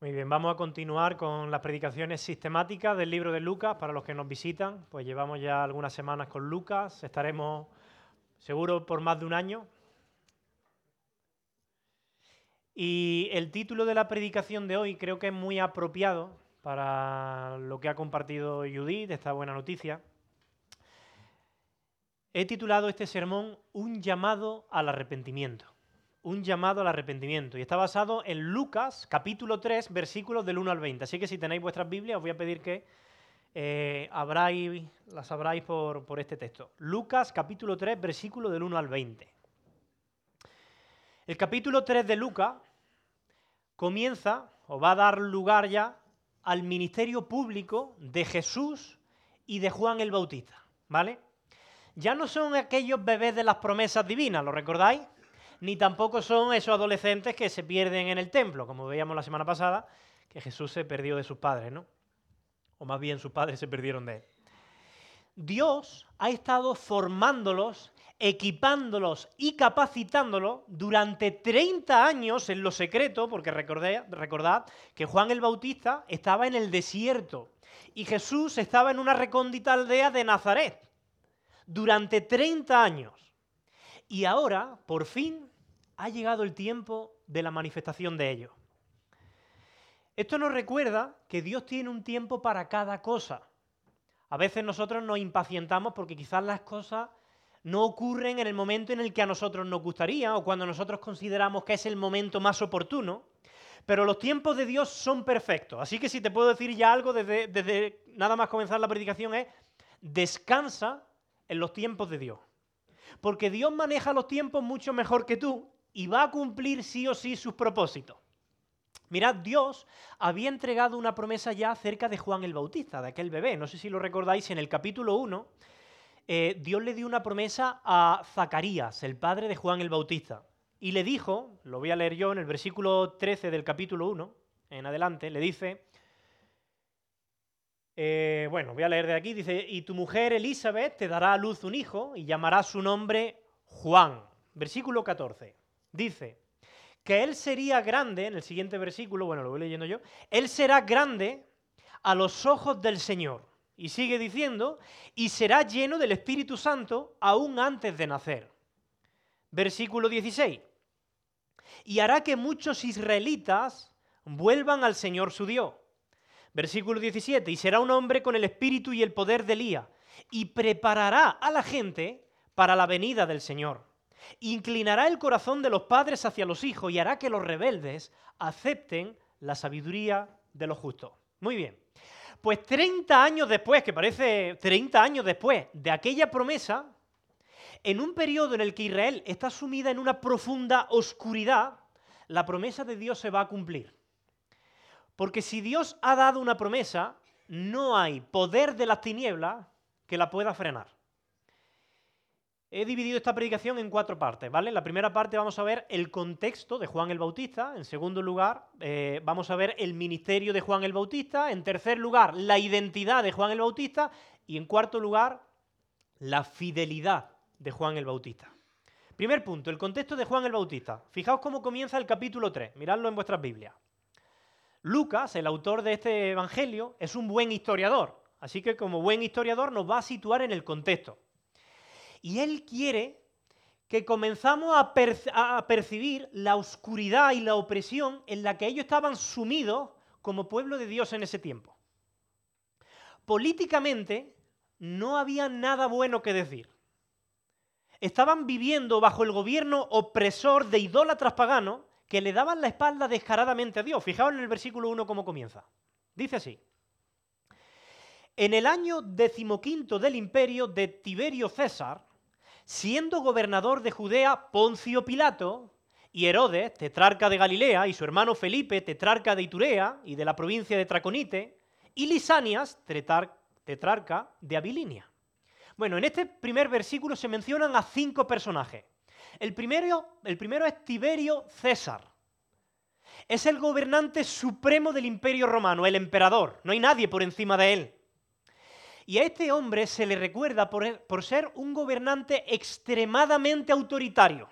Muy bien, vamos a continuar con las predicaciones sistemáticas del libro de Lucas. Para los que nos visitan, pues llevamos ya algunas semanas con Lucas. Estaremos seguro por más de un año. Y el título de la predicación de hoy creo que es muy apropiado para lo que ha compartido Judith, esta buena noticia. He titulado este sermón Un llamado al arrepentimiento un llamado al arrepentimiento. Y está basado en Lucas, capítulo 3, versículos del 1 al 20. Así que si tenéis vuestras Biblias, os voy a pedir que eh, las abráis por, por este texto. Lucas, capítulo 3, versículo del 1 al 20. El capítulo 3 de Lucas comienza o va a dar lugar ya al ministerio público de Jesús y de Juan el Bautista. ¿Vale? Ya no son aquellos bebés de las promesas divinas, ¿lo recordáis? Ni tampoco son esos adolescentes que se pierden en el templo, como veíamos la semana pasada, que Jesús se perdió de sus padres, ¿no? O más bien sus padres se perdieron de él. Dios ha estado formándolos, equipándolos y capacitándolos durante 30 años en lo secreto, porque recordad que Juan el Bautista estaba en el desierto y Jesús estaba en una recóndita aldea de Nazaret durante 30 años. Y ahora, por fin, ha llegado el tiempo de la manifestación de ello. Esto nos recuerda que Dios tiene un tiempo para cada cosa. A veces nosotros nos impacientamos porque quizás las cosas no ocurren en el momento en el que a nosotros nos gustaría o cuando nosotros consideramos que es el momento más oportuno. Pero los tiempos de Dios son perfectos. Así que si te puedo decir ya algo desde, desde nada más comenzar la predicación es, descansa en los tiempos de Dios. Porque Dios maneja los tiempos mucho mejor que tú y va a cumplir sí o sí sus propósitos. Mirad, Dios había entregado una promesa ya acerca de Juan el Bautista, de aquel bebé. No sé si lo recordáis, en el capítulo 1, eh, Dios le dio una promesa a Zacarías, el padre de Juan el Bautista. Y le dijo, lo voy a leer yo en el versículo 13 del capítulo 1, en adelante, le dice, eh, bueno, voy a leer de aquí, dice, y tu mujer Elizabeth te dará a luz un hijo y llamará su nombre Juan. Versículo 14. Dice que él sería grande, en el siguiente versículo, bueno, lo voy leyendo yo, él será grande a los ojos del Señor. Y sigue diciendo, y será lleno del Espíritu Santo aún antes de nacer. Versículo 16. Y hará que muchos israelitas vuelvan al Señor su Dios. Versículo 17. Y será un hombre con el espíritu y el poder de Elías. Y preparará a la gente para la venida del Señor inclinará el corazón de los padres hacia los hijos y hará que los rebeldes acepten la sabiduría de los justos. Muy bien. Pues 30 años después, que parece 30 años después de aquella promesa, en un periodo en el que Israel está sumida en una profunda oscuridad, la promesa de Dios se va a cumplir. Porque si Dios ha dado una promesa, no hay poder de las tinieblas que la pueda frenar. He dividido esta predicación en cuatro partes, ¿vale? En la primera parte vamos a ver el contexto de Juan el Bautista, en segundo lugar eh, vamos a ver el ministerio de Juan el Bautista, en tercer lugar la identidad de Juan el Bautista y en cuarto lugar la fidelidad de Juan el Bautista. Primer punto, el contexto de Juan el Bautista. Fijaos cómo comienza el capítulo 3, miradlo en vuestras Biblias. Lucas, el autor de este Evangelio, es un buen historiador, así que como buen historiador nos va a situar en el contexto. Y Él quiere que comenzamos a, percibir la oscuridad y la opresión en la que ellos estaban sumidos como pueblo de Dios en ese tiempo. Políticamente no había nada bueno que decir. Estaban viviendo bajo el gobierno opresor de idólatras paganos que le daban la espalda descaradamente a Dios. Fijaos en el versículo 1 cómo comienza. Dice así. En el año decimoquinto del imperio de Tiberio César, siendo gobernador de Judea Poncio Pilato, y Herodes, tetrarca de Galilea, y su hermano Felipe, tetrarca de Iturea y de la provincia de Traconite, y Lisanias, tetrarca de Abilinia. Bueno, en este primer versículo se mencionan a cinco personajes. El primero, el primero es Tiberio César. Es el gobernante supremo del imperio romano, el emperador. No hay nadie por encima de él. Y a este hombre se le recuerda por, ser un gobernante extremadamente autoritario.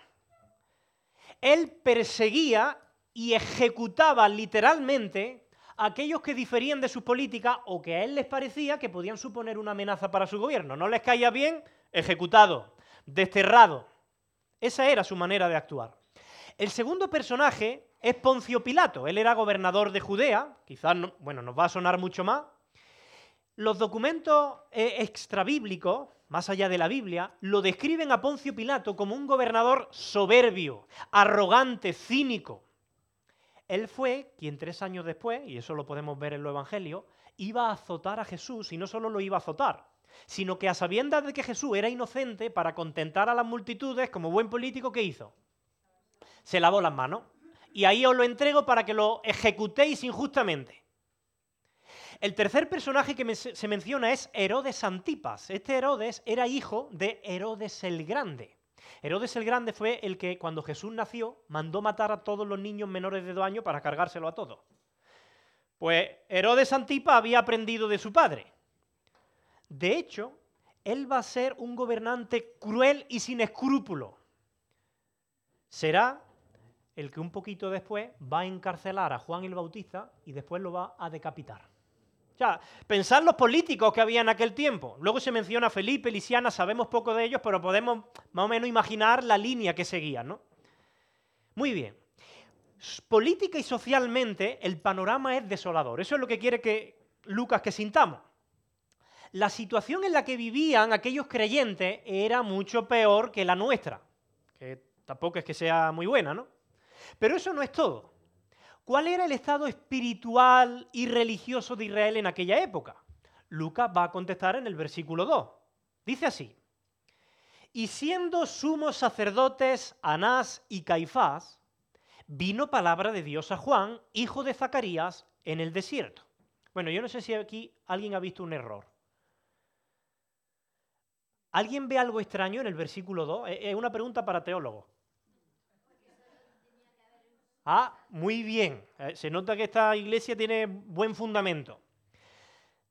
Él perseguía y ejecutaba literalmente a aquellos que diferían de sus políticas o que a él les parecía que podían suponer una amenaza para su gobierno. No les caía bien, ejecutado, desterrado. Esa era su manera de actuar. El segundo personaje es Poncio Pilato. Él era gobernador de Judea, quizás, bueno, nos va a sonar mucho más. Los documentos eh, extrabíblicos, más allá de la Biblia, lo describen a Poncio Pilato como un gobernador soberbio, arrogante, cínico. Él fue quien tres años después, y eso lo podemos ver en los Evangelios, iba a azotar a Jesús y no solo lo iba a azotar, sino que a sabiendas de que Jesús era inocente, para contentar a las multitudes, como buen político, ¿qué hizo? Se lavó las manos. Y ahí os lo entrego para que lo ejecutéis injustamente. El tercer personaje que se menciona es Herodes Antipas. Este Herodes era hijo de Herodes el Grande. Herodes el Grande fue el que cuando Jesús nació mandó matar a todos los niños menores de dos años para cargárselo a todos. Pues Herodes Antipas había aprendido de su padre. De hecho, él va a ser un gobernante cruel y sin escrúpulos. Será el que un poquito después va a encarcelar a Juan el Bautista y después lo va a decapitar. Ya, pensad los políticos que había en aquel tiempo. Luego se menciona Felipe, Lisiana, sabemos poco de ellos, pero podemos más o menos imaginar la línea que seguían, ¿no? Muy bien. Política y socialmente el panorama es desolador. Eso es lo que quiere que Lucas que sintamos la situación en la que vivían aquellos creyentes era mucho peor que la nuestra, que tampoco es que sea muy buena, ¿no? Pero eso no es todo. ¿Cuál era el estado espiritual y religioso de Israel en aquella época? Lucas va a contestar en el versículo 2. Dice así, y siendo sumos sacerdotes Anás y Caifás, vino palabra de Dios a Juan, hijo de Zacarías, en el desierto. Bueno, yo no sé si aquí alguien ha visto un error. ¿Alguien ve algo extraño en el versículo 2? Es una pregunta para teólogos. Ah, muy bien. Eh, se nota que esta iglesia tiene buen fundamento.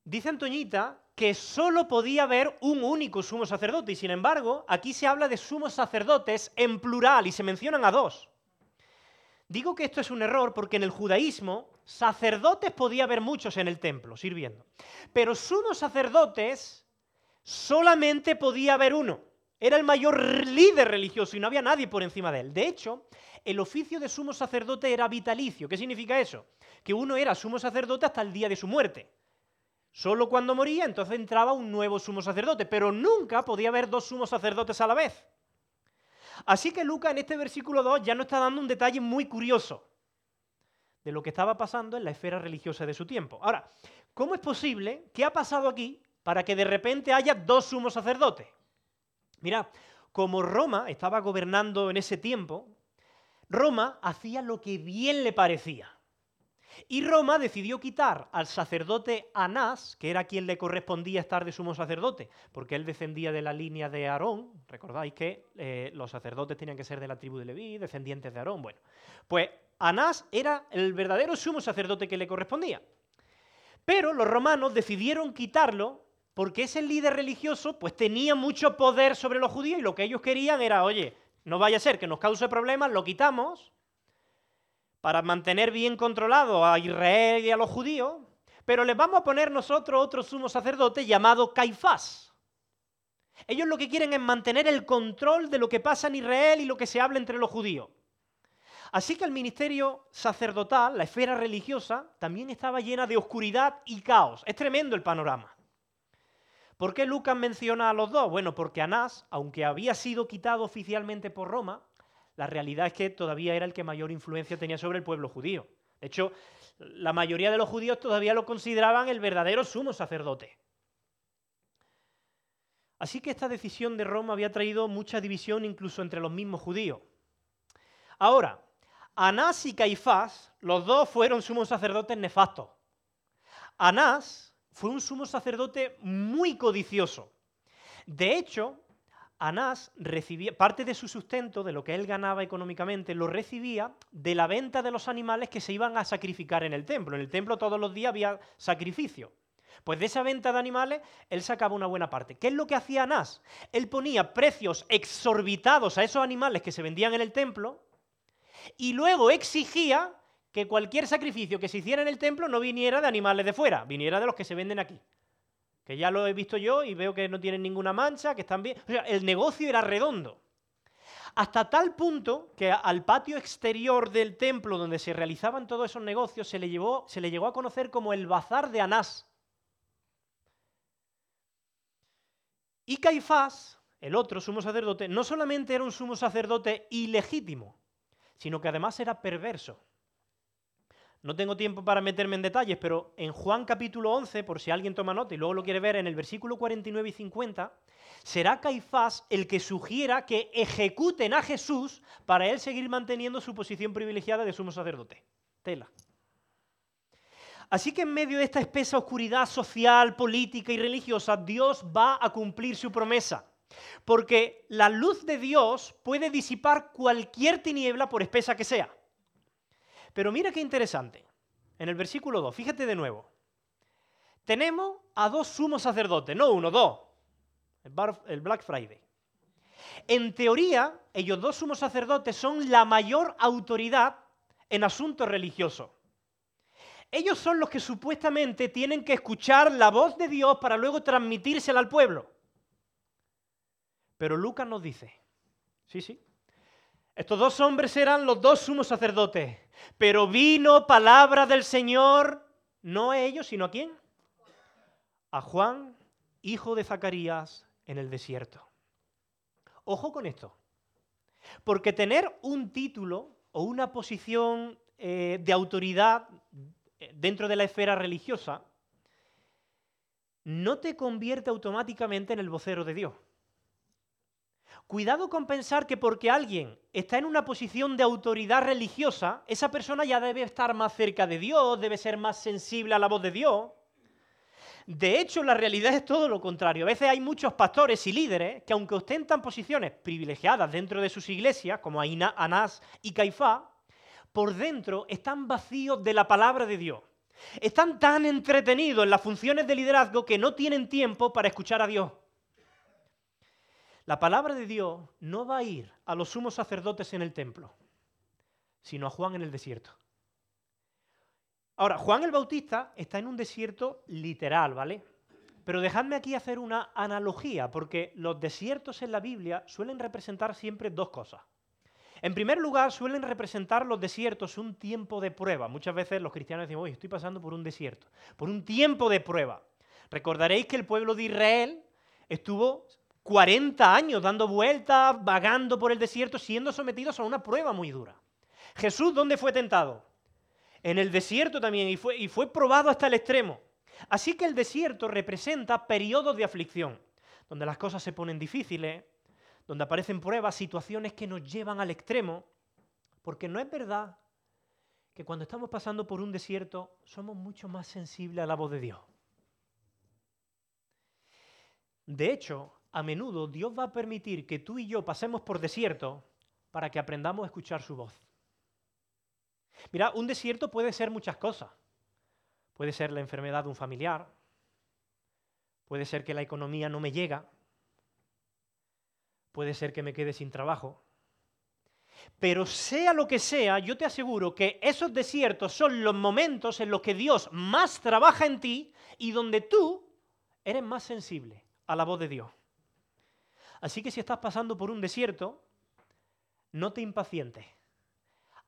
Dice Antoñita que solo podía haber un único sumo sacerdote y sin embargo aquí se habla de sumos sacerdotes en plural y se mencionan a dos. Digo que esto es un error porque en el judaísmo sacerdotes podía haber muchos en el templo sirviendo, pero sumos sacerdotes solamente podía haber uno. Era el mayor líder religioso y no había nadie por encima de él. De hecho, el oficio de sumo sacerdote era vitalicio. ¿Qué significa eso? Que uno era sumo sacerdote hasta el día de su muerte. Solo cuando moría, entonces entraba un nuevo sumo sacerdote, pero nunca podía haber dos sumos sacerdotes a la vez. Así que Lucas en este versículo 2 ya nos está dando un detalle muy curioso de lo que estaba pasando en la esfera religiosa de su tiempo. Ahora, ¿cómo es posible? ¿Qué ha pasado aquí para que de repente haya dos sumos sacerdotes. Mira, como Roma estaba gobernando en ese tiempo, Roma hacía lo que bien le parecía. Y Roma decidió quitar al sacerdote Anás, que era quien le correspondía estar de sumo sacerdote, porque él descendía de la línea de Aarón. Recordáis que eh, los sacerdotes tenían que ser de la tribu de Leví, descendientes de Aarón. Bueno, pues Anás era el verdadero sumo sacerdote que le correspondía. Pero los romanos decidieron quitarlo porque ese líder religioso pues tenía mucho poder sobre los judíos y lo que ellos querían era, oye, no vaya a ser que nos cause problemas, lo quitamos para mantener bien controlado a Israel y a los judíos, pero les vamos a poner nosotros otro sumo sacerdote llamado Caifás. Ellos lo que quieren es mantener el control de lo que pasa en Israel y lo que se habla entre los judíos. Así que el ministerio sacerdotal, la esfera religiosa, también estaba llena de oscuridad y caos. Es tremendo el panorama. ¿Por qué Lucas menciona a los dos? Bueno, porque Anás, aunque había sido quitado oficialmente por Roma, la realidad es que todavía era el que mayor influencia tenía sobre el pueblo judío. De hecho, la mayoría de los judíos todavía lo consideraban el verdadero sumo sacerdote. Así que esta decisión de Roma había traído mucha división incluso entre los mismos judíos. Ahora, Anás y Caifás, los dos fueron sumos sacerdotes nefastos. Anás fue un sumo sacerdote muy codicioso. De hecho, Anás recibía parte de su sustento, de lo que él ganaba económicamente, lo recibía de la venta de los animales que se iban a sacrificar en el templo. En el templo todos los días había sacrificio. Pues de esa venta de animales, él sacaba una buena parte. ¿Qué es lo que hacía Anás? Él ponía precios exorbitados a esos animales que se vendían en el templo y luego exigía que cualquier sacrificio que se hiciera en el templo no viniera de animales de fuera, viniera de los que se venden aquí. Que ya lo he visto yo y veo que no tienen ninguna mancha, que están bien. O sea, el negocio era redondo. Hasta tal punto que al patio exterior del templo donde se realizaban todos esos negocios se le, llevó, se le llegó a conocer como el bazar de Anás. Y Caifás, el otro sumo sacerdote, no solamente era un sumo sacerdote ilegítimo, sino que además era perverso. No tengo tiempo para meterme en detalles, pero en Juan capítulo 11, por si alguien toma nota y luego lo quiere ver, en el versículo 49 y 50, será Caifás el que sugiera que ejecuten a Jesús para él seguir manteniendo su posición privilegiada de sumo sacerdote. Tela. Así que en medio de esta espesa oscuridad social, política y religiosa, Dios va a cumplir su promesa. Porque la luz de Dios puede disipar cualquier tiniebla por espesa que sea. Pero mira qué interesante. En el versículo 2, fíjate de nuevo. Tenemos a dos sumos sacerdotes, no uno, dos. El Black Friday. En teoría, ellos dos sumos sacerdotes son la mayor autoridad en asuntos religiosos. Ellos son los que supuestamente tienen que escuchar la voz de Dios para luego transmitírsela al pueblo. Pero Lucas nos dice, sí, sí, estos dos hombres eran los dos sumos sacerdotes, pero vino palabra del Señor, no a ellos, sino a quién? A Juan, hijo de Zacarías, en el desierto. Ojo con esto, porque tener un título o una posición eh, de autoridad eh, dentro de la esfera religiosa no te convierte automáticamente en el vocero de Dios. Cuidado con pensar que porque alguien está en una posición de autoridad religiosa, esa persona ya debe estar más cerca de Dios, debe ser más sensible a la voz de Dios. De hecho, la realidad es todo lo contrario. A veces hay muchos pastores y líderes que aunque ostentan posiciones privilegiadas dentro de sus iglesias, como Anás y Caifá, por dentro están vacíos de la palabra de Dios. Están tan entretenidos en las funciones de liderazgo que no tienen tiempo para escuchar a Dios. La palabra de Dios no va a ir a los sumos sacerdotes en el templo, sino a Juan en el desierto. Ahora, Juan el Bautista está en un desierto literal, ¿vale? Pero dejadme aquí hacer una analogía, porque los desiertos en la Biblia suelen representar siempre dos cosas. En primer lugar, suelen representar los desiertos un tiempo de prueba. Muchas veces los cristianos dicen, oye, estoy pasando por un desierto, por un tiempo de prueba. Recordaréis que el pueblo de Israel estuvo 40 años dando vueltas, vagando por el desierto, siendo sometidos a una prueba muy dura. Jesús, ¿dónde fue tentado? En el desierto también, y fue, y fue probado hasta el extremo. Así que el desierto representa periodos de aflicción, donde las cosas se ponen difíciles, donde aparecen pruebas, situaciones que nos llevan al extremo, porque no es verdad que cuando estamos pasando por un desierto somos mucho más sensibles a la voz de Dios. De hecho, a menudo Dios va a permitir que tú y yo pasemos por desierto para que aprendamos a escuchar su voz. Mira, un desierto puede ser muchas cosas. Puede ser la enfermedad de un familiar, puede ser que la economía no me llega, puede ser que me quede sin trabajo. Pero sea lo que sea, yo te aseguro que esos desiertos son los momentos en los que Dios más trabaja en ti y donde tú eres más sensible a la voz de Dios. Así que si estás pasando por un desierto, no te impacientes.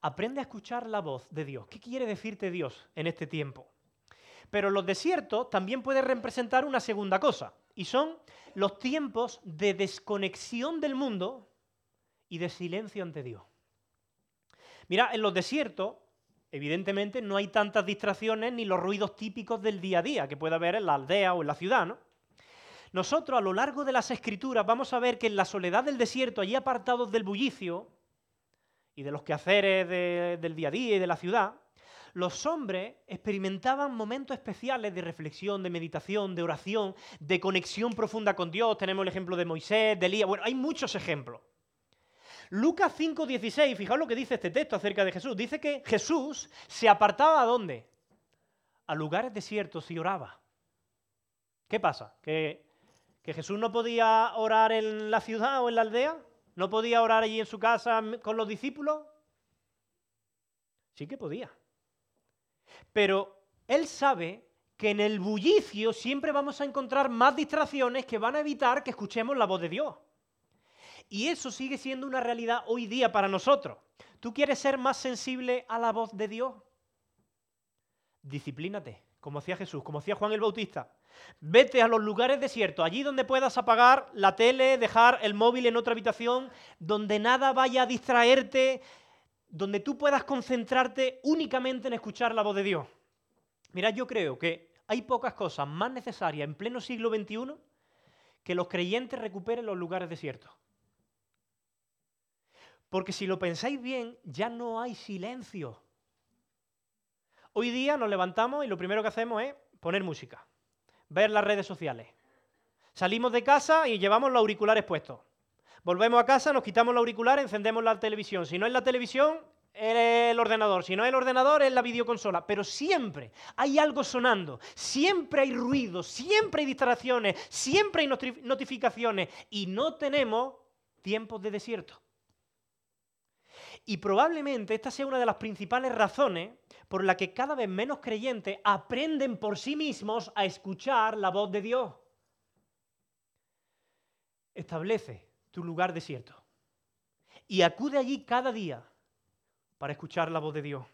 Aprende a escuchar la voz de Dios. ¿Qué quiere decirte Dios en este tiempo? Pero los desiertos también pueden representar una segunda cosa, y son los tiempos de desconexión del mundo y de silencio ante Dios. Mira, en los desiertos, evidentemente, no hay tantas distracciones ni los ruidos típicos del día a día que puede haber en la aldea o en la ciudad, ¿no? Nosotros a lo largo de las escrituras vamos a ver que en la soledad del desierto, allí apartados del bullicio y de los quehaceres del día a día y de la ciudad, los hombres experimentaban momentos especiales de reflexión, de meditación, de oración, de conexión profunda con Dios. Tenemos el ejemplo de Moisés, de Elías, bueno, hay muchos ejemplos. Lucas 5:16, fijaos lo que dice este texto acerca de Jesús. Dice que Jesús se apartaba a dónde? A lugares desiertos y oraba. ¿Qué pasa? ¿Que ¿Que Jesús no podía orar en la ciudad o en la aldea? ¿No podía orar allí en su casa con los discípulos? Sí que podía. Pero él sabe que en el bullicio siempre vamos a encontrar más distracciones que van a evitar que escuchemos la voz de Dios. Y eso sigue siendo una realidad hoy día para nosotros. ¿Tú quieres ser más sensible a la voz de Dios? Disciplínate, como hacía Jesús, como hacía Juan el Bautista. Vete a los lugares desiertos, allí donde puedas apagar la tele, dejar el móvil en otra habitación, donde nada vaya a distraerte, donde tú puedas concentrarte únicamente en escuchar la voz de Dios. Mira, yo creo que hay pocas cosas más necesarias en pleno siglo XXI que los creyentes recuperen los lugares desiertos. Porque si lo pensáis bien, ya no hay silencio. Hoy día nos levantamos y lo primero que hacemos es poner música, ver las redes sociales. Salimos de casa y llevamos los auriculares puestos. Volvemos a casa, nos quitamos los auriculares, encendemos la televisión. Si no es la televisión, el ordenador. Si no es el ordenador, es la videoconsola. Pero siempre hay algo sonando, siempre hay ruido, siempre hay distracciones, siempre hay notificaciones y no tenemos tiempos de desierto. Y probablemente esta sea una de las principales razones por la que cada vez menos creyentes aprenden por sí mismos a escuchar la voz de Dios. Establece tu lugar desierto y acude allí cada día para escuchar la voz de Dios.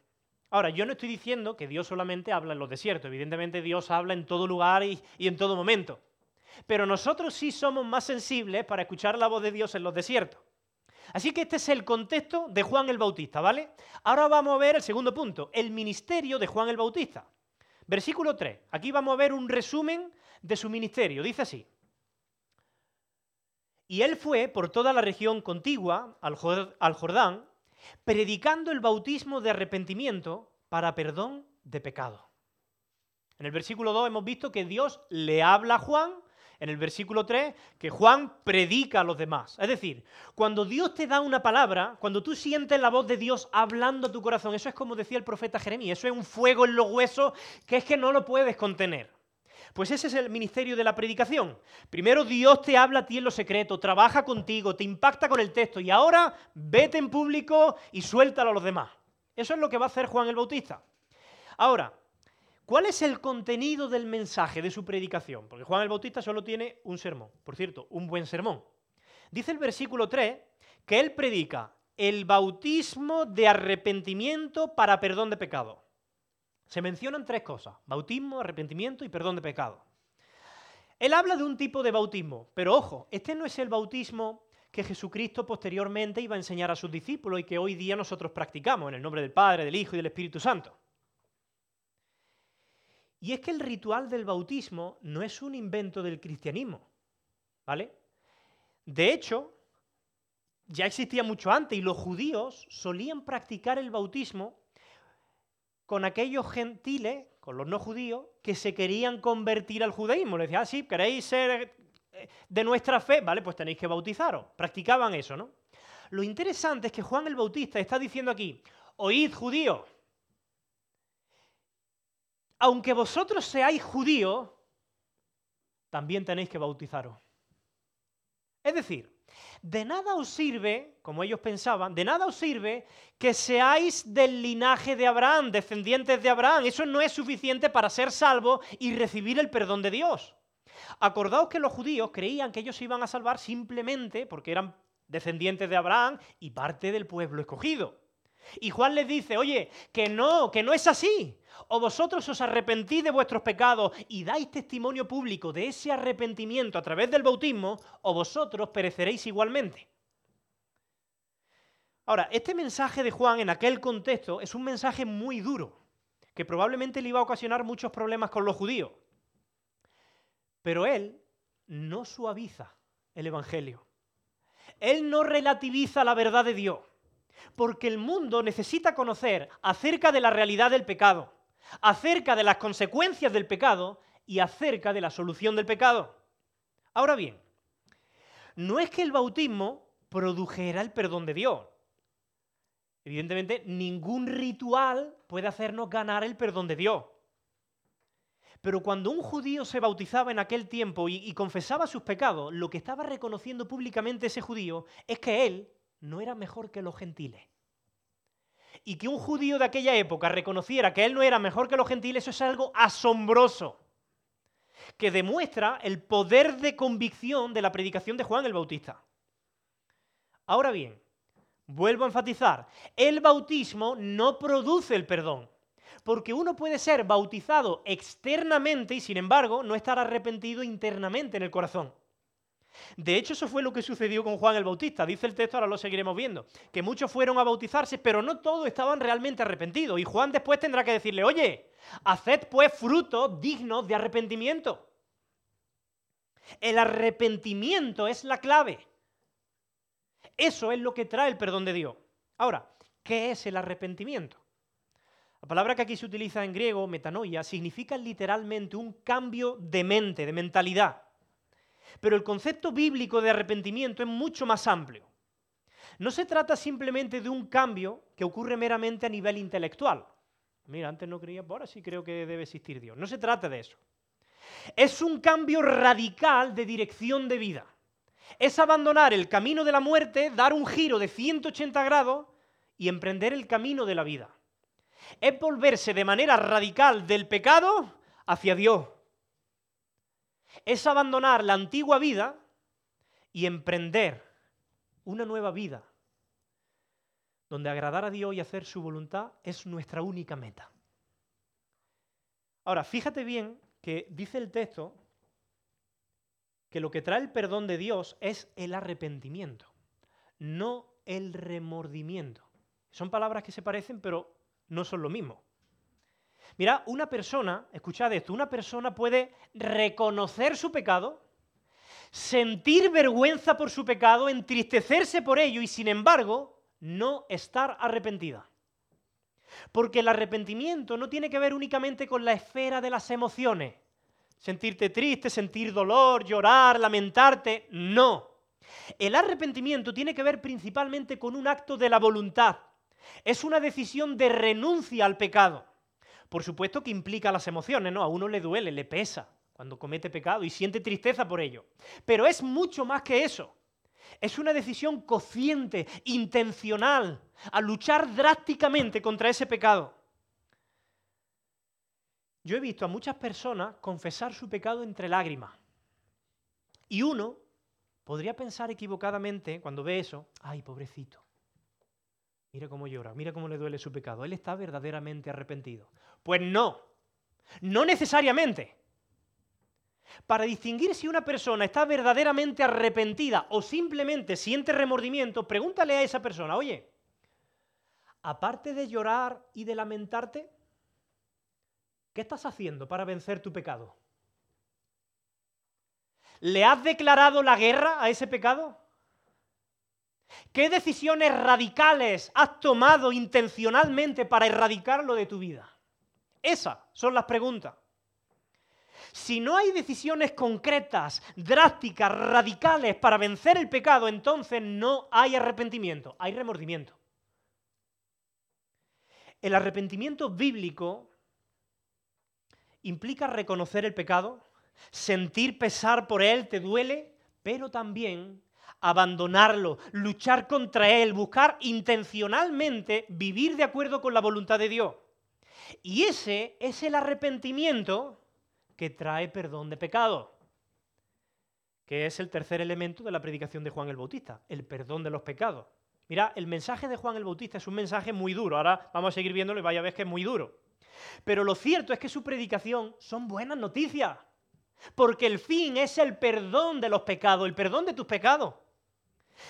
Ahora, yo no estoy diciendo que Dios solamente habla en los desiertos, evidentemente Dios habla en todo lugar y, y en todo momento. Pero nosotros sí somos más sensibles para escuchar la voz de Dios en los desiertos. Así que este es el contexto de Juan el Bautista, ¿vale? Ahora vamos a ver el segundo punto, el ministerio de Juan el Bautista. Versículo 3. Aquí vamos a ver un resumen de su ministerio. Dice así. Y él fue por toda la región contigua al Jordán, predicando el bautismo de arrepentimiento para perdón de pecado. En el versículo 2 hemos visto que Dios le habla a Juan en el versículo 3 que Juan predica a los demás. Es decir, cuando Dios te da una palabra, cuando tú sientes la voz de Dios hablando a tu corazón, eso es como decía el profeta Jeremías, eso es un fuego en los huesos que es que no lo puedes contener. Pues ese es el ministerio de la predicación. Primero Dios te habla a ti en lo secreto, trabaja contigo, te impacta con el texto y ahora vete en público y suéltalo a los demás. Eso es lo que va a hacer Juan el Bautista. Ahora, ¿Cuál es el contenido del mensaje de su predicación? Porque Juan el Bautista solo tiene un sermón, por cierto, un buen sermón. Dice el versículo 3 que él predica el bautismo de arrepentimiento para perdón de pecado. Se mencionan tres cosas, bautismo, arrepentimiento y perdón de pecado. Él habla de un tipo de bautismo, pero ojo, este no es el bautismo que Jesucristo posteriormente iba a enseñar a sus discípulos y que hoy día nosotros practicamos en el nombre del Padre, del Hijo y del Espíritu Santo. Y es que el ritual del bautismo no es un invento del cristianismo, ¿vale? De hecho, ya existía mucho antes y los judíos solían practicar el bautismo con aquellos gentiles, con los no judíos, que se querían convertir al judaísmo. Le decían, ah, queréis ser eh, de nuestra fe, vale, pues tenéis que bautizaros. Practicaban eso, ¿no? Lo interesante es que Juan el Bautista está diciendo aquí, oíd judíos, aunque vosotros seáis judíos, también tenéis que bautizaros. Es decir, de nada os sirve, como ellos pensaban, de nada os sirve que seáis del linaje de Abraham, descendientes de Abraham. Eso no es suficiente para ser salvo y recibir el perdón de Dios. Acordaos que los judíos creían que ellos se iban a salvar simplemente porque eran descendientes de Abraham y parte del pueblo escogido. Y Juan les dice, oye, que no, que no es así. O vosotros os arrepentís de vuestros pecados y dais testimonio público de ese arrepentimiento a través del bautismo, o vosotros pereceréis igualmente. Ahora, este mensaje de Juan en aquel contexto es un mensaje muy duro, que probablemente le iba a ocasionar muchos problemas con los judíos. Pero él no suaviza el Evangelio. Él no relativiza la verdad de Dios. Porque el mundo necesita conocer acerca de la realidad del pecado, acerca de las consecuencias del pecado y acerca de la solución del pecado. Ahora bien, no es que el bautismo produjera el perdón de Dios. Evidentemente, ningún ritual puede hacernos ganar el perdón de Dios. Pero cuando un judío se bautizaba en aquel tiempo y, confesaba sus pecados, lo que estaba reconociendo públicamente ese judío es que él no era mejor que los gentiles. y que un judío de aquella época reconociera que él no era mejor que los gentiles, eso es algo asombroso, que demuestra el poder de convicción de la predicación de Juan el Bautista. Ahora bien, vuelvo a enfatizar, el bautismo no produce el perdón, porque uno puede ser bautizado externamente y sin embargo no estar arrepentido internamente en el corazón. De hecho, eso fue lo que sucedió con Juan el Bautista. Dice el texto, ahora lo seguiremos viendo, que muchos fueron a bautizarse, pero no todos estaban realmente arrepentidos. Y Juan después tendrá que decirle, oye, haced pues frutos dignos de arrepentimiento. El arrepentimiento es la clave. Eso es lo que trae el perdón de Dios. Ahora, ¿qué es el arrepentimiento? La palabra que aquí se utiliza en griego, metanoia, significa literalmente un cambio de mente, de mentalidad. Pero el concepto bíblico de arrepentimiento es mucho más amplio. No se trata simplemente de un cambio que ocurre meramente a nivel intelectual. Mira, antes no creía, ahora sí creo que debe existir Dios. No se trata de eso. Es un cambio radical de dirección de vida. Es abandonar el camino de la muerte, dar un giro de 180 grados y emprender el camino de la vida. Es volverse de manera radical del pecado hacia Dios es abandonar la antigua vida y emprender una nueva vida, donde agradar a Dios y hacer su voluntad es nuestra única meta. Ahora, fíjate bien que dice el texto que lo que trae el perdón de Dios es el arrepentimiento, no el remordimiento. Son palabras que se parecen, pero no son lo mismo. Mira, una persona, escuchad esto, una persona puede reconocer su pecado, sentir vergüenza por su pecado, entristecerse por ello y sin embargo no estar arrepentida. Porque el arrepentimiento no tiene que ver únicamente con la esfera de las emociones. Sentirte triste, sentir dolor, llorar, lamentarte. No. El arrepentimiento tiene que ver principalmente con un acto de la voluntad. Es una decisión de renuncia al pecado. Por supuesto que implica las emociones, ¿no? A uno le duele, le pesa cuando comete pecado y siente tristeza por ello. Pero es mucho más que eso. Es una decisión consciente, intencional, a luchar drásticamente contra ese pecado. Yo he visto a muchas personas confesar su pecado entre lágrimas. Y uno podría pensar equivocadamente cuando ve eso, ay, pobrecito, Mira cómo llora, mira cómo le duele su pecado. Él está verdaderamente arrepentido. Pues no, no necesariamente. Para distinguir si una persona está verdaderamente arrepentida o simplemente siente remordimiento, pregúntale a esa persona, oye, aparte de llorar y de lamentarte, ¿qué estás haciendo para vencer tu pecado? ¿Le has declarado la guerra a ese pecado? ¿Qué decisiones radicales has tomado intencionalmente para erradicarlo de tu vida? Esas son las preguntas. Si no hay decisiones concretas, drásticas, radicales para vencer el pecado, entonces no hay arrepentimiento, hay remordimiento. El arrepentimiento bíblico implica reconocer el pecado, sentir pesar por él, te duele, pero también abandonarlo, luchar contra él, buscar intencionalmente vivir de acuerdo con la voluntad de Dios. Y ese es el arrepentimiento que trae perdón de pecado, que es el tercer elemento de la predicación de Juan el Bautista, el perdón de los pecados. Mira, el mensaje de Juan el Bautista es un mensaje muy duro. Ahora vamos a seguir viéndolo y vaya a ver que es muy duro. Pero lo cierto es que su predicación son buenas noticias. Porque el fin es el perdón de los pecados, el perdón de tus pecados.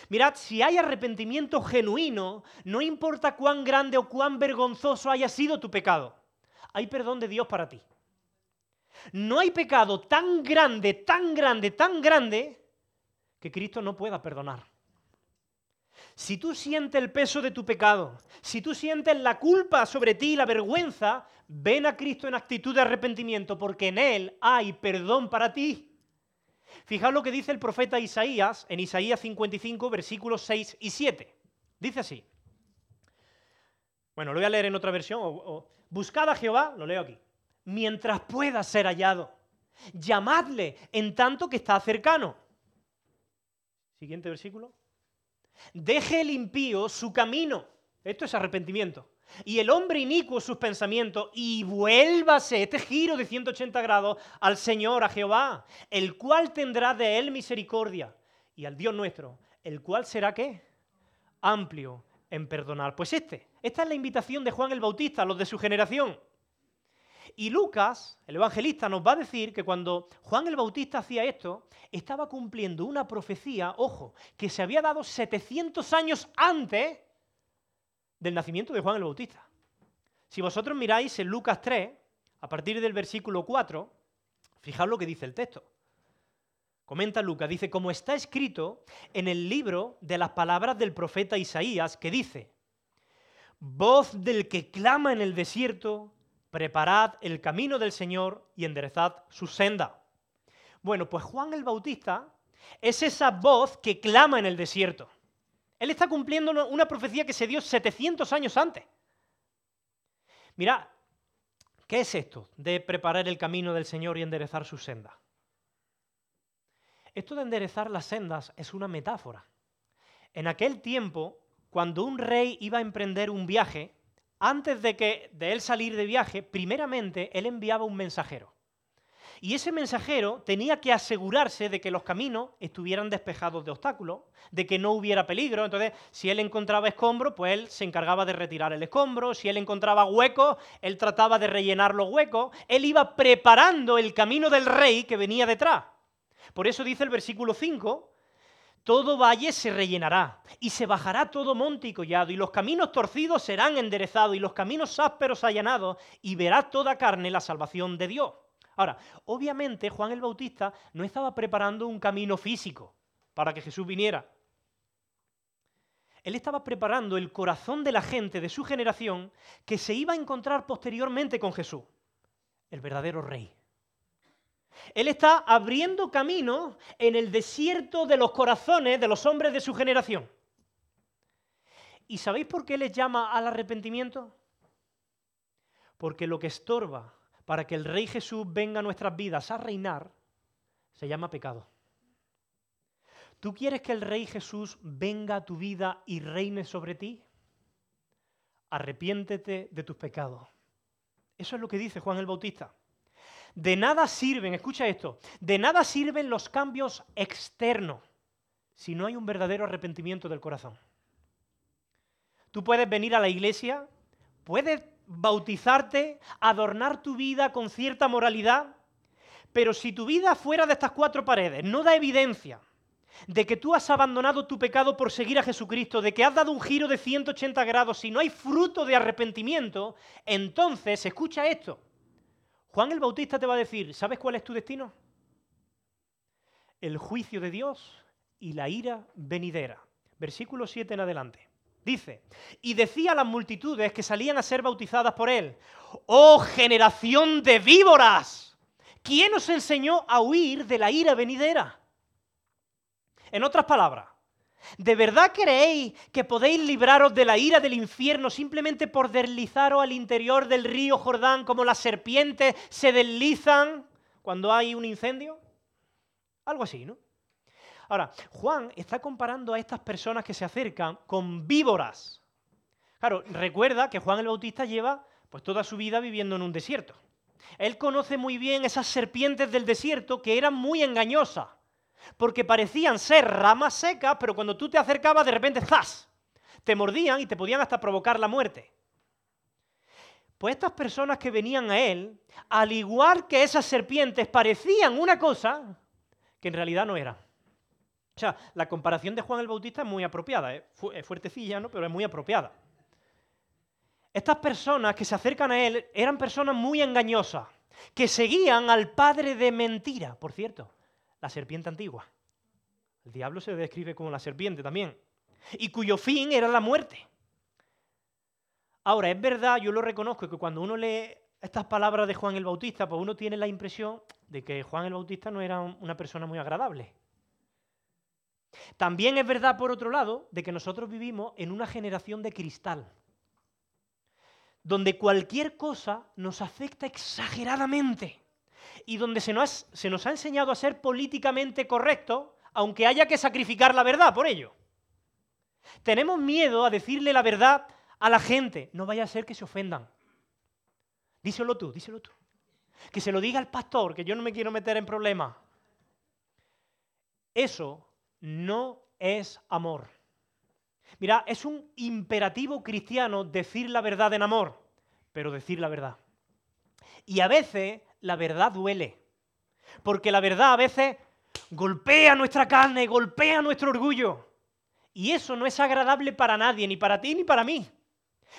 Mirad, si hay arrepentimiento genuino, no importa cuán grande o cuán vergonzoso haya sido tu pecado, hay perdón de Dios para ti. No hay pecado tan grande, tan grande, tan grande, que Cristo no pueda perdonar. Si tú sientes el peso de tu pecado, si tú sientes la culpa sobre ti y la vergüenza, ven a Cristo en actitud de arrepentimiento, porque en Él hay perdón para ti. Fijaos lo que dice el profeta Isaías en Isaías 55, versículos 6 y 7. Dice así. Bueno, lo voy a leer en otra versión. Buscad a Jehová, lo leo aquí, mientras pueda ser hallado. Llamadle en tanto que está cercano. Siguiente versículo. Deje el impío su camino. Esto es arrepentimiento. Y el hombre inicuo sus pensamientos, y vuélvase este giro de 180 grados al Señor, a Jehová, el cual tendrá de él misericordia, y al Dios nuestro, el cual será qué? Amplio en perdonar. Pues este, esta es la invitación de Juan el Bautista a los de su generación. Y Lucas, el evangelista, nos va a decir que cuando Juan el Bautista hacía esto, estaba cumpliendo una profecía, ojo, que se había dado 700 años antes del nacimiento de Juan el Bautista. Si vosotros miráis en Lucas 3, a partir del versículo 4, fijaos lo que dice el texto. Comenta Lucas, dice, como está escrito en el libro de las palabras del profeta Isaías, que dice, voz del que clama en el desierto, preparad el camino del Señor y enderezad su senda. Bueno, pues Juan el Bautista es esa voz que clama en el desierto. Él está cumpliendo una profecía que se dio 700 años antes. Mira, ¿qué es esto de preparar el camino del Señor y enderezar su senda? Esto de enderezar las sendas es una metáfora. En aquel tiempo, cuando un rey iba a emprender un viaje, antes de que de él salir de viaje, primeramente él enviaba un mensajero. Y ese mensajero tenía que asegurarse de que los caminos estuvieran despejados de obstáculos, de que no hubiera peligro. Entonces, si él encontraba escombros, pues él se encargaba de retirar el escombro. Si él encontraba huecos, él trataba de rellenar los huecos. Él iba preparando el camino del rey que venía detrás. Por eso dice el versículo 5, todo valle se rellenará, y se bajará todo monte y collado, y los caminos torcidos serán enderezados, y los caminos ásperos allanados, y verá toda carne la salvación de Dios. Ahora, obviamente Juan el Bautista no estaba preparando un camino físico para que Jesús viniera. Él estaba preparando el corazón de la gente de su generación que se iba a encontrar posteriormente con Jesús, el verdadero rey. Él está abriendo camino en el desierto de los corazones de los hombres de su generación. ¿Y sabéis por qué les llama al arrepentimiento? Porque lo que estorba para que el Rey Jesús venga a nuestras vidas a reinar, se llama pecado. ¿Tú quieres que el Rey Jesús venga a tu vida y reine sobre ti? Arrepiéntete de tus pecados. Eso es lo que dice Juan el Bautista. De nada sirven, escucha esto, de nada sirven los cambios externos si no hay un verdadero arrepentimiento del corazón. Tú puedes venir a la iglesia, puedes bautizarte, adornar tu vida con cierta moralidad, pero si tu vida fuera de estas cuatro paredes no da evidencia de que tú has abandonado tu pecado por seguir a Jesucristo, de que has dado un giro de 180 grados, si no hay fruto de arrepentimiento, entonces escucha esto. Juan el Bautista te va a decir, ¿sabes cuál es tu destino? El juicio de Dios y la ira venidera. Versículo 7 en adelante. Dice, y decía a las multitudes que salían a ser bautizadas por él, oh generación de víboras, ¿quién os enseñó a huir de la ira venidera? En otras palabras, ¿de verdad creéis que podéis libraros de la ira del infierno simplemente por deslizaros al interior del río Jordán como las serpientes se deslizan cuando hay un incendio? Algo así, ¿no? Ahora, Juan está comparando a estas personas que se acercan con víboras. Claro, recuerda que Juan el Bautista lleva pues toda su vida viviendo en un desierto. Él conoce muy bien esas serpientes del desierto que eran muy engañosas, porque parecían ser ramas secas, pero cuando tú te acercabas de repente ¡zas! te mordían y te podían hasta provocar la muerte. Pues estas personas que venían a él, al igual que esas serpientes, parecían una cosa que en realidad no eran. O sea, la comparación de Juan el Bautista es muy apropiada, es fuertecilla, ¿no? pero es muy apropiada. Estas personas que se acercan a él eran personas muy engañosas, que seguían al padre de mentira, por cierto, la serpiente antigua. El diablo se describe como la serpiente también, y cuyo fin era la muerte. Ahora, es verdad, yo lo reconozco, que cuando uno lee estas palabras de Juan el Bautista, pues uno tiene la impresión de que Juan el Bautista no era una persona muy agradable. También es verdad, por otro lado, de que nosotros vivimos en una generación de cristal, donde cualquier cosa nos afecta exageradamente y donde se nos, ha enseñado a ser políticamente correctos, aunque haya que sacrificar la verdad por ello. Tenemos miedo a decirle la verdad a la gente, no vaya a ser que se ofendan. Díselo tú, díselo tú. Que se lo diga el pastor, que yo no me quiero meter en problemas. Eso no es amor. Mira, es un imperativo cristiano decir la verdad en amor, pero decir la verdad. Y a veces la verdad duele, porque la verdad a veces golpea nuestra carne, golpea nuestro orgullo. Y eso no es agradable para nadie, ni para ti ni para mí.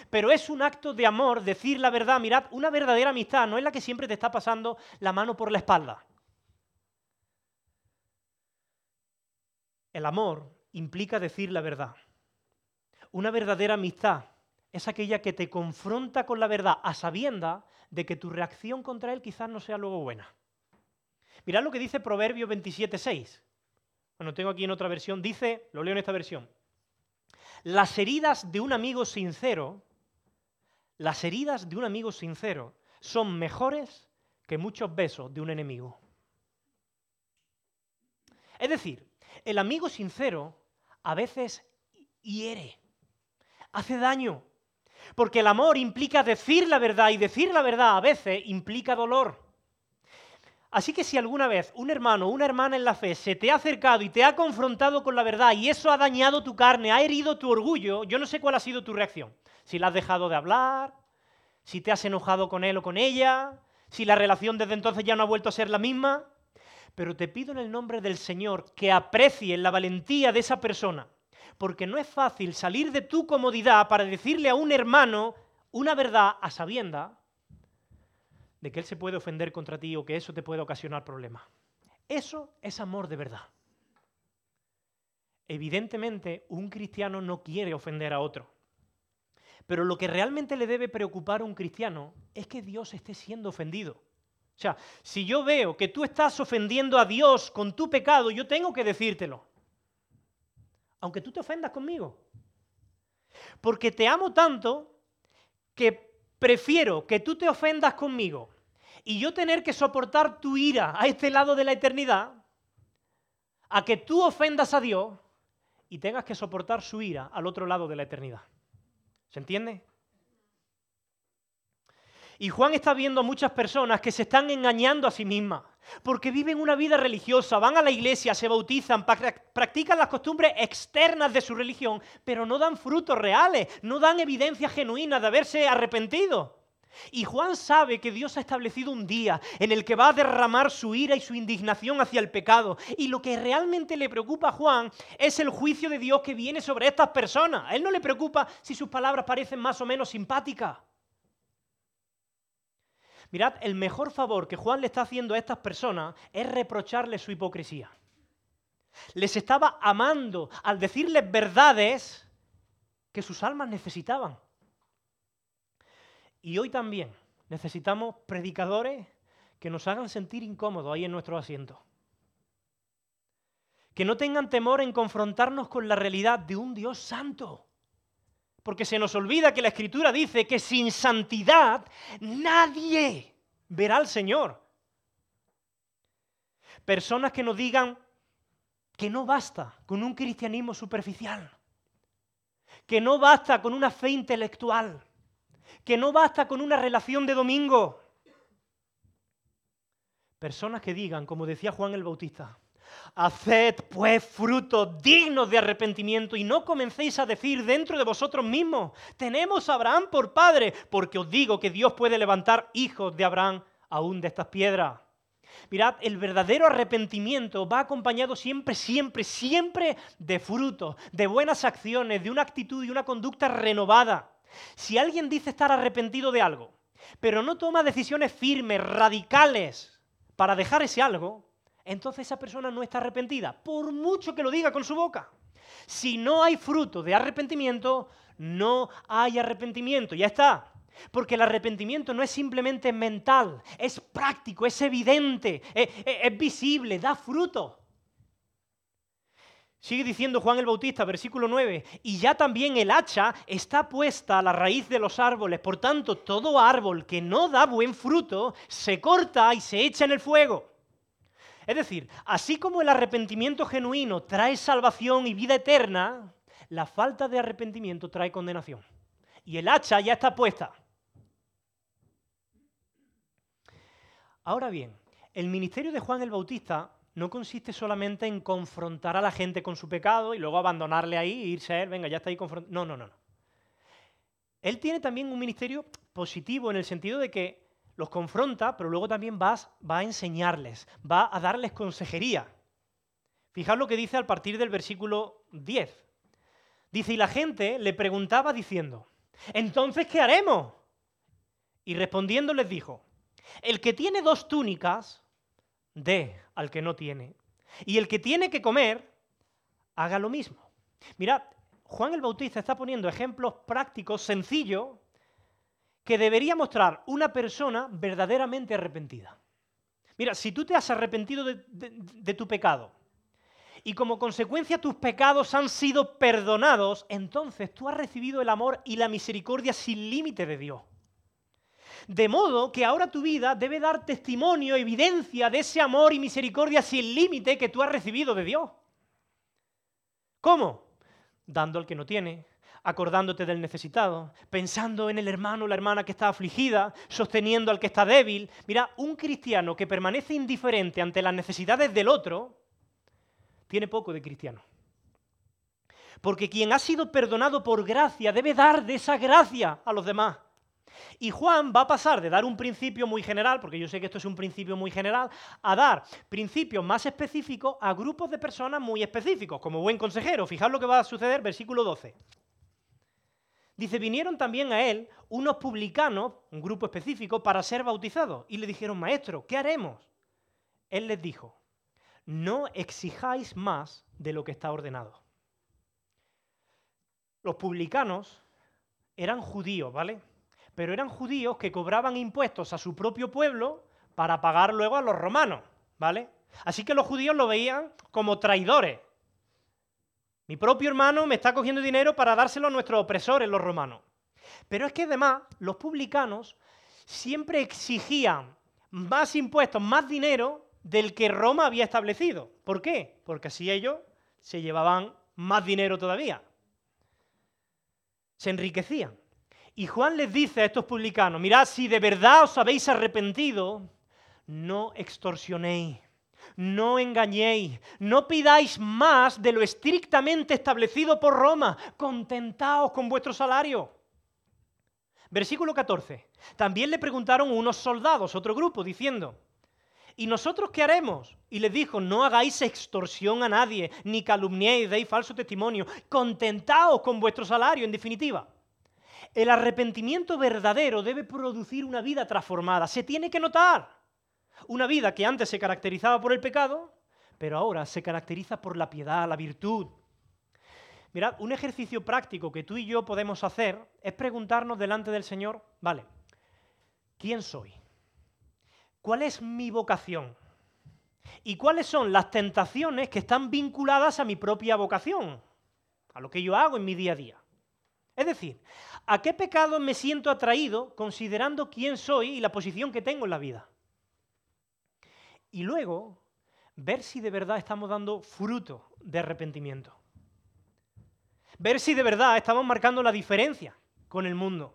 Pero es un acto de amor decir la verdad. Mirad, una verdadera amistad no es la que siempre te está pasando la mano por la espalda. El amor implica decir la verdad. Una verdadera amistad es aquella que te confronta con la verdad a sabienda de que tu reacción contra él quizás no sea luego buena. Mirad lo que dice Proverbio 27.6. Bueno, tengo aquí en otra versión. Dice, lo leo en esta versión. Las heridas de un amigo sincero, las heridas de un amigo sincero son mejores que muchos besos de un enemigo. Es decir, el amigo sincero a veces hiere, hace daño, porque el amor implica decir la verdad y decir la verdad a veces implica dolor. Así que si alguna vez un hermano o una hermana en la fe se te ha acercado y te ha confrontado con la verdad y eso ha dañado tu carne, ha herido tu orgullo, yo no sé cuál ha sido tu reacción. Si la has dejado de hablar, si te has enojado con él o con ella, si la relación desde entonces ya no ha vuelto a ser la misma. Pero te pido en el nombre del Señor que aprecies la valentía de esa persona porque no es fácil salir de tu comodidad para decirle a un hermano una verdad a sabienda de que él se puede ofender contra ti o que eso te puede ocasionar problemas. Eso es amor de verdad. Evidentemente, un cristiano no quiere ofender a otro. Pero lo que realmente le debe preocupar a un cristiano es que Dios esté siendo ofendido. O sea, si yo veo que tú estás ofendiendo a Dios con tu pecado, yo tengo que decírtelo aunque tú te ofendas conmigo. Porque te amo tanto que prefiero que tú te ofendas conmigo y yo tener que soportar tu ira a este lado de la eternidad, a que tú ofendas a Dios y tengas que soportar su ira al otro lado de la eternidad. ¿Se entiende? Y Juan está viendo a muchas personas que se están engañando a sí mismas porque viven una vida religiosa, van a la iglesia, se bautizan, practican las costumbres externas de su religión, pero no dan frutos reales, no dan evidencia genuina de haberse arrepentido. Y Juan sabe que Dios ha establecido un día en el que va a derramar su ira y su indignación hacia el pecado. Y lo que realmente le preocupa a Juan es el juicio de Dios que viene sobre estas personas. A él no le preocupa si sus palabras parecen más o menos simpáticas. Mirad, el mejor favor que Juan le está haciendo a estas personas es reprocharles su hipocresía. Les estaba amando al decirles verdades que sus almas necesitaban. Y hoy también necesitamos predicadores que nos hagan sentir incómodos ahí en nuestro asiento. Que no tengan temor en confrontarnos con la realidad de un Dios santo. Porque se nos olvida que la Escritura dice que sin santidad nadie verá al Señor. Personas que nos digan que no basta con un cristianismo superficial, que no basta con una fe intelectual, que no basta con una relación de domingo. Personas que digan, como decía Juan el Bautista, Haced pues frutos dignos de arrepentimiento y no comencéis a decir dentro de vosotros mismos, tenemos a Abraham por padre, porque os digo que Dios puede levantar hijos de Abraham aún de estas piedras. Mirad, el verdadero arrepentimiento va acompañado siempre, siempre, siempre de frutos, de buenas acciones, de una actitud y una conducta renovada. Si alguien dice estar arrepentido de algo, pero no toma decisiones firmes, radicales, para dejar ese algo, entonces esa persona no está arrepentida, por mucho que lo diga con su boca. Si no hay fruto de arrepentimiento, no hay arrepentimiento. Ya está. Porque el arrepentimiento no es simplemente mental, es práctico, es evidente, es, es, visible, da fruto. Sigue diciendo Juan el Bautista, versículo 9, y ya también el hacha está puesta a la raíz de los árboles, por tanto todo árbol que no da buen fruto se corta y se echa en el fuego. Es decir, así como el arrepentimiento genuino trae salvación y vida eterna, la falta de arrepentimiento trae condenación. y el hacha ya está puesta. Ahora bien, el ministerio de Juan el Bautista no consiste solamente en confrontar a la gente con su pecado y luego abandonarle ahí e irse a él, venga, ya está ahí confrontado. No, no, no. Él tiene también un ministerio positivo en el sentido de que los confronta, pero luego también va, va a enseñarles, va a darles consejería. Fijaos lo que dice al partir del versículo 10. Dice, y la gente le preguntaba diciendo, entonces, ¿qué haremos? Y respondiendo les dijo, el que tiene dos túnicas, dé al que no tiene. Y el que tiene que comer, haga lo mismo. Mirad, Juan el Bautista está poniendo ejemplos prácticos, sencillos, que debería mostrar una persona verdaderamente arrepentida. Mira, si tú te has arrepentido de, tu pecado y como consecuencia tus pecados han sido perdonados, entonces tú has recibido el amor y la misericordia sin límite de Dios. De modo que ahora tu vida debe dar testimonio, evidencia de ese amor y misericordia sin límite que tú has recibido de Dios. ¿Cómo? Dando al que no tiene, acordándote del necesitado, pensando en el hermano o la hermana que está afligida, sosteniendo al que está débil. Mira, un cristiano que permanece indiferente ante las necesidades del otro, tiene poco de cristiano. Porque quien ha sido perdonado por gracia debe dar de esa gracia a los demás. Y Juan va a pasar de dar un principio muy general, porque yo sé que esto es un principio muy general, a dar principios más específicos a grupos de personas muy específicos, como buen consejero. Fijaos lo que va a suceder, versículo 12. Dice, vinieron también a él unos publicanos, un grupo específico, para ser bautizados. Y le dijeron, maestro, ¿qué haremos? Él les dijo, no exijáis más de lo que está ordenado. Los publicanos eran judíos, ¿vale? pero eran judíos que cobraban impuestos a su propio pueblo para pagar luego a los romanos, ¿vale? Así que los judíos lo veían como traidores. Mi propio hermano me está cogiendo dinero para dárselo a nuestros opresores, los romanos. Pero es que además los publicanos siempre exigían más impuestos, más dinero del que Roma había establecido. ¿Por qué? Porque así ellos se llevaban más dinero todavía. Se enriquecían. Y Juan les dice a estos publicanos, mirad, si de verdad os habéis arrepentido, no extorsionéis, no engañéis, no pidáis más de lo estrictamente establecido por Roma, contentaos con vuestro salario. Versículo 14. También le preguntaron unos soldados, otro grupo, diciendo, ¿y nosotros qué haremos? Y les dijo, no hagáis extorsión a nadie, ni calumniéis, deis falso testimonio, contentaos con vuestro salario, en definitiva. El arrepentimiento verdadero debe producir una vida transformada. Se tiene que notar. Una vida que antes se caracterizaba por el pecado, pero ahora se caracteriza por la piedad, la virtud. Mirad, un ejercicio práctico que tú y yo podemos hacer es preguntarnos delante del Señor, vale, ¿quién soy? ¿Cuál es mi vocación? ¿Y cuáles son las tentaciones que están vinculadas a mi propia vocación? A lo que yo hago en mi día a día. Es decir, ¿a qué pecado me siento atraído considerando quién soy y la posición que tengo en la vida? Y luego, ver si de verdad estamos dando fruto de arrepentimiento. Ver si de verdad estamos marcando la diferencia con el mundo.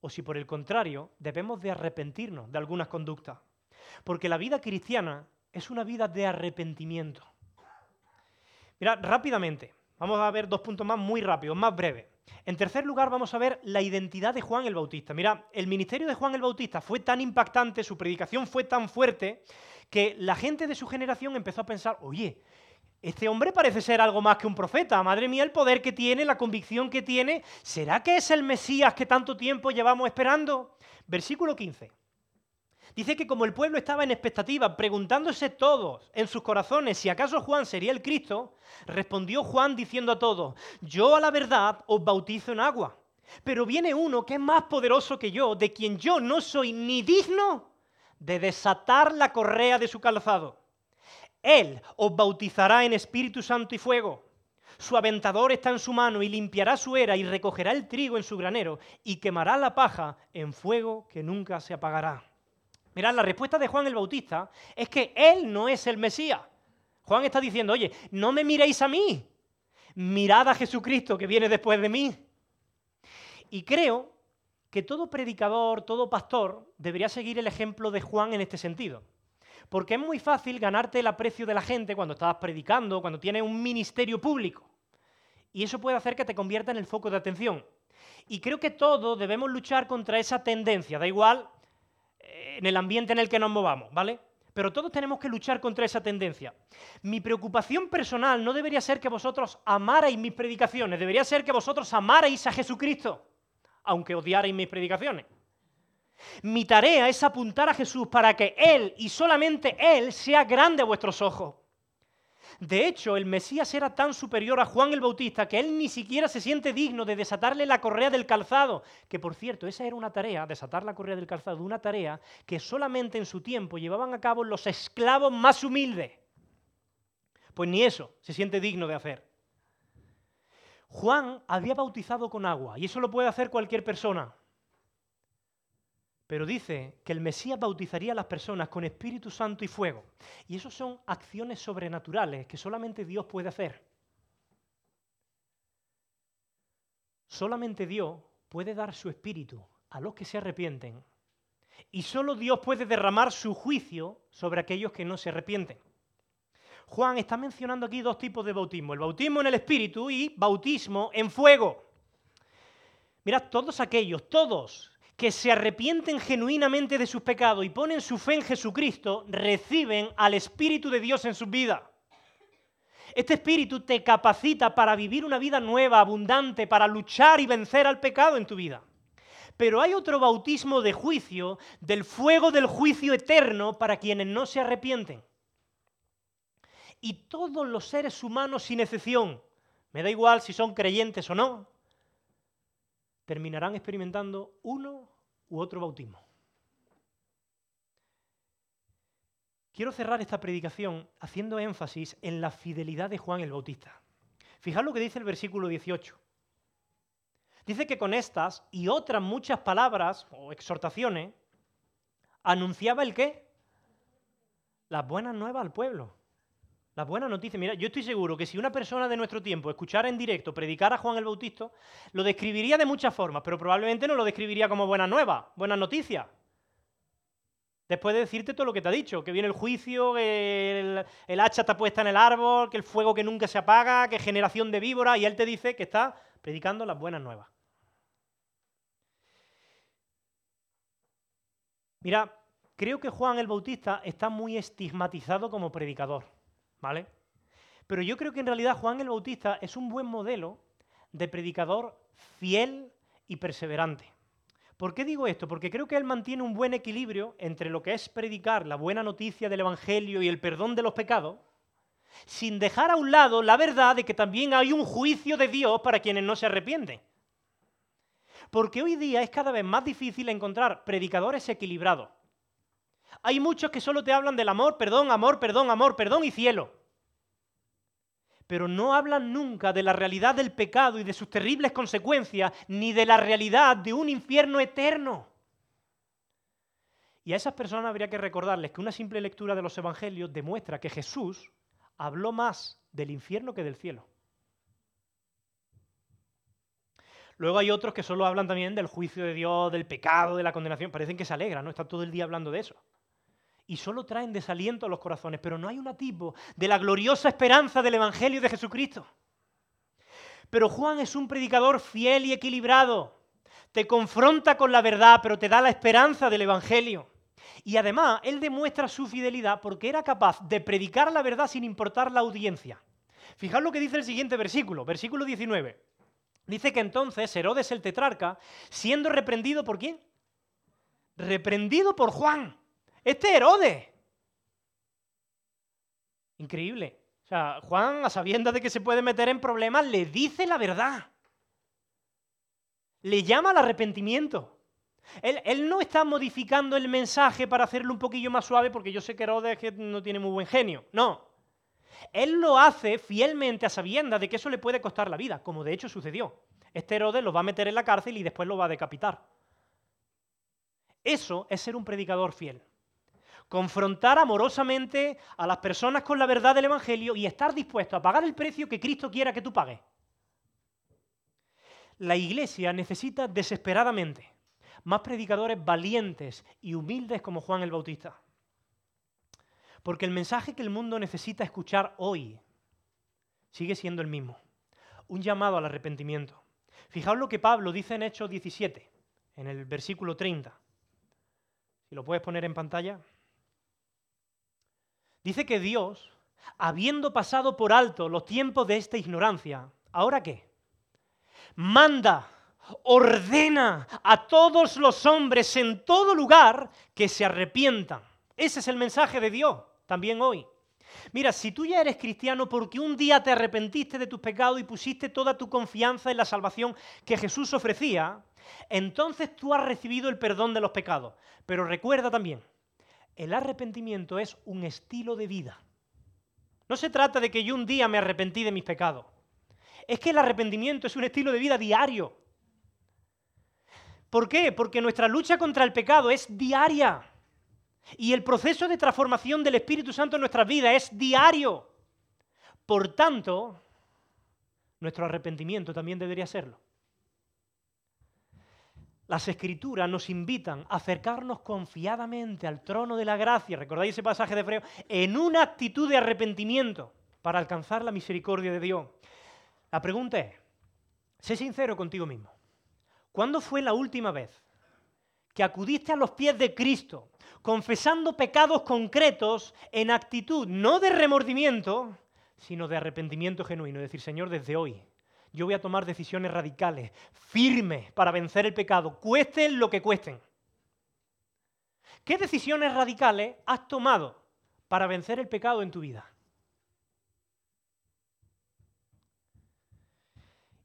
O si por el contrario debemos de arrepentirnos de algunas conductas. Porque la vida cristiana es una vida de arrepentimiento. Mira, rápidamente, Vamos a ver dos puntos más muy rápidos, más breves. En tercer lugar, vamos a ver la identidad de Juan el Bautista. Mira, el ministerio de Juan el Bautista fue tan impactante, su predicación fue tan fuerte, que la gente de su generación empezó a pensar, oye, este hombre parece ser algo más que un profeta. Madre mía, el poder que tiene, la convicción que tiene. ¿Será que es el Mesías que tanto tiempo llevamos esperando? Versículo 15. Dice que como el pueblo estaba en expectativa, preguntándose todos en sus corazones si acaso Juan sería el Cristo, respondió Juan diciendo a todos, yo a la verdad os bautizo en agua, pero viene uno que es más poderoso que yo, de quien yo no soy ni digno de desatar la correa de su calzado. Él os bautizará en Espíritu Santo y fuego. Su aventador está en su mano y limpiará su era y recogerá el trigo en su granero y quemará la paja en fuego que nunca se apagará. Mirad, la respuesta de Juan el Bautista es que él no es el Mesías. Juan está diciendo, oye, no me miréis a mí, mirad a Jesucristo que viene después de mí. Y creo que todo predicador, todo pastor debería seguir el ejemplo de Juan en este sentido. Porque es muy fácil ganarte el aprecio de la gente cuando estás predicando, cuando tienes un ministerio público. Y eso puede hacer que te convierta en el foco de atención. Y creo que todos debemos luchar contra esa tendencia, da igual en el ambiente en el que nos movamos, ¿vale? Pero todos tenemos que luchar contra esa tendencia. Mi preocupación personal no debería ser que vosotros amarais mis predicaciones, debería ser que vosotros amarais a Jesucristo, aunque odiarais mis predicaciones. Mi tarea es apuntar a Jesús para que Él y solamente Él sea grande a vuestros ojos. De hecho, el Mesías era tan superior a Juan el Bautista que él ni siquiera se siente digno de desatarle la correa del calzado. Que por cierto, esa era una tarea, desatar la correa del calzado, una tarea que solamente en su tiempo llevaban a cabo los esclavos más humildes. Pues ni eso se siente digno de hacer. Juan había bautizado con agua y eso lo puede hacer cualquier persona. Pero dice que el Mesías bautizaría a las personas con Espíritu Santo y fuego. Y eso son acciones sobrenaturales que solamente Dios puede hacer. Solamente Dios puede dar su espíritu a los que se arrepienten. Y solo Dios puede derramar su juicio sobre aquellos que no se arrepienten. Juan está mencionando aquí dos tipos de bautismo, el bautismo en el espíritu y bautismo en fuego. Mirad, todos aquellos, todos que se arrepienten genuinamente de sus pecados y ponen su fe en Jesucristo, reciben al Espíritu de Dios en su vida. Este Espíritu te capacita para vivir una vida nueva, abundante, para luchar y vencer al pecado en tu vida. Pero hay otro bautismo de juicio, del fuego del juicio eterno para quienes no se arrepienten. Y todos los seres humanos, sin excepción, me da igual si son creyentes o no, terminarán experimentando uno u otro bautismo. Quiero cerrar esta predicación haciendo énfasis en la fidelidad de Juan el Bautista. Fijad lo que dice el versículo 18. Dice que con estas y otras muchas palabras o exhortaciones anunciaba el qué? Las buenas nuevas al pueblo. La buena noticia, mira, yo estoy seguro que si una persona de nuestro tiempo escuchara en directo predicar a Juan el Bautista, lo describiría de muchas formas, pero probablemente no lo describiría como buena nueva, buena noticia. Después de decirte todo lo que te ha dicho, que viene el juicio, que el, hacha está puesta en el árbol, que el fuego que nunca se apaga, que generación de víboras, y él te dice que está predicando las buenas nuevas. Mira, creo que Juan el Bautista está muy estigmatizado como predicador. Pero yo creo que en realidad Juan el Bautista es un buen modelo de predicador fiel y perseverante. ¿Por qué digo esto? Porque creo que él mantiene un buen equilibrio entre lo que es predicar la buena noticia del Evangelio y el perdón de los pecados, sin dejar a un lado la verdad de que también hay un juicio de Dios para quienes no se arrepienten. Porque hoy día es cada vez más difícil encontrar predicadores equilibrados. Hay muchos que solo te hablan del amor, perdón, amor, perdón, amor, perdón y cielo. Pero no hablan nunca de la realidad del pecado y de sus terribles consecuencias, ni de la realidad de un infierno eterno. Y a esas personas habría que recordarles que una simple lectura de los evangelios demuestra que Jesús habló más del infierno que del cielo. Luego hay otros que solo hablan también del juicio de Dios, del pecado, de la condenación. Parecen que se alegran, ¿no? Están todo el día hablando de eso y solo traen desaliento a los corazones, pero no hay un tipo de la gloriosa esperanza del Evangelio de Jesucristo. Pero Juan es un predicador fiel y equilibrado. Te confronta con la verdad, pero te da la esperanza del Evangelio. Y además, él demuestra su fidelidad porque era capaz de predicar la verdad sin importar la audiencia. Fijaos lo que dice el siguiente versículo, versículo 19. Dice que entonces Herodes el tetrarca, siendo reprendido por quién? Reprendido por Juan este Herodes. Increíble. O sea, Juan, a sabiendas de que se puede meter en problemas, le dice la verdad. Le llama al arrepentimiento. Él, él, no está modificando el mensaje para hacerlo un poquillo más suave, porque yo sé que Herodes no tiene muy buen genio. No. Él lo hace fielmente a sabiendas de que eso le puede costar la vida, como de hecho sucedió. Este Herodes lo va a meter en la cárcel y después lo va a decapitar. Eso es ser un predicador fiel confrontar amorosamente a las personas con la verdad del Evangelio y estar dispuesto a pagar el precio que Cristo quiera que tú pagues. la iglesia necesita desesperadamente más predicadores valientes y humildes como Juan el Bautista. Porque el mensaje que el mundo necesita escuchar hoy sigue siendo el mismo. Un llamado al arrepentimiento. Fijaos lo que Pablo dice en Hechos 17, en el versículo 30. Si lo puedes poner en pantalla. Dice que Dios, habiendo pasado por alto los tiempos de esta ignorancia, ¿ahora qué? Manda, ordena a todos los hombres en todo lugar que se arrepientan. Ese es el mensaje de Dios también hoy. Mira, si tú ya eres cristiano porque un día te arrepentiste de tus pecados y pusiste toda tu confianza en la salvación que Jesús ofrecía, entonces tú has recibido el perdón de los pecados. Pero recuerda también, el arrepentimiento es un estilo de vida. No se trata de que yo un día me arrepentí de mis pecados. Es que el arrepentimiento es un estilo de vida diario. ¿Por qué? Porque nuestra lucha contra el pecado es diaria. Y el proceso de transformación del Espíritu Santo en nuestras vidas es diario. Por tanto, nuestro arrepentimiento también debería serlo. Las escrituras nos invitan a acercarnos confiadamente al trono de la gracia, recordáis ese pasaje de Hebreo, en una actitud de arrepentimiento para alcanzar la misericordia de Dios. La pregunta es, sé sincero contigo mismo, ¿cuándo fue la última vez que acudiste a los pies de Cristo, confesando pecados concretos en actitud no de remordimiento, sino de arrepentimiento genuino. Es decir, Señor, desde hoy yo voy a tomar decisiones radicales, firmes, para vencer el pecado, cuesten lo que cuesten. ¿Qué decisiones radicales has tomado para vencer el pecado en tu vida?